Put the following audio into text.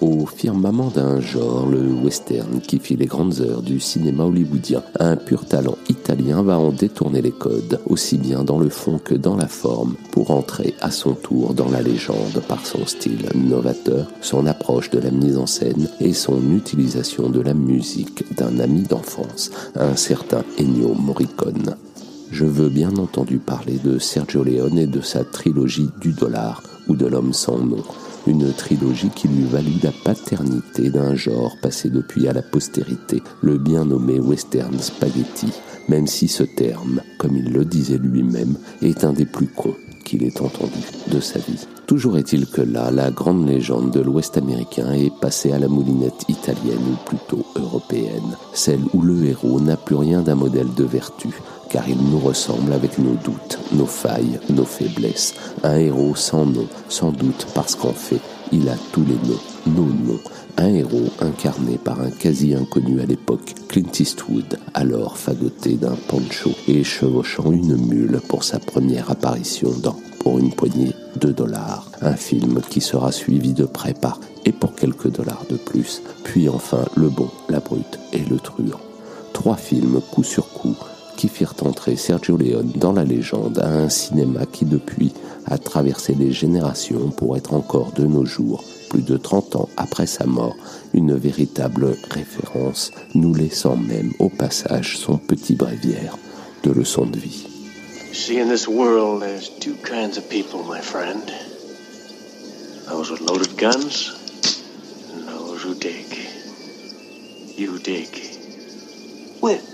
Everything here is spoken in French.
Au firmament d'un genre, le western qui fit les grandes heures du cinéma hollywoodien, un pur talent italien va en détourner les codes, aussi bien dans le fond que dans la forme, pour entrer à son tour dans la légende par son style novateur, son approche de la mise en scène et son utilisation de la musique d'un ami d'enfance, un certain Ennio Morricone. Je veux bien entendu parler de Sergio Leone et de sa trilogie du dollar ou de l'homme sans nom, une trilogie qui lui valut la paternité d'un genre passé depuis à la postérité, le bien nommé western spaghetti, même si ce terme, comme il le disait lui-même, est un des plus cons qu'il ait entendu de sa vie. Toujours est-il que là, la grande légende de l'Ouest américain est passée à la moulinette italienne ou plutôt européenne, celle où le héros n'a plus rien d'un modèle de vertu, car il nous ressemble avec nos doutes, nos failles, nos faiblesses. Un héros sans nom, sans doute parce qu'en fait, il a tous les noms, nos noms. Un héros incarné par un quasi inconnu à l'époque, Clint Eastwood, alors fagoté d'un poncho et chevauchant une mule pour sa première apparition dans Pour une poignée de dollars, un film qui sera suivi de près par Et pour quelques dollars de plus, puis enfin Le Bon, la Brute et Le Truand. Trois films coup sur coup qui firent entrer Sergio Leone dans la légende à un cinéma qui depuis a traversé les générations pour être encore de nos jours, plus de 30 ans après sa mort, une véritable référence, nous laissant même au passage son petit bréviaire de leçon de vie. See, in this world, there's two kinds of people, my friend. Those with loaded guns, and those who dig. You dig. When?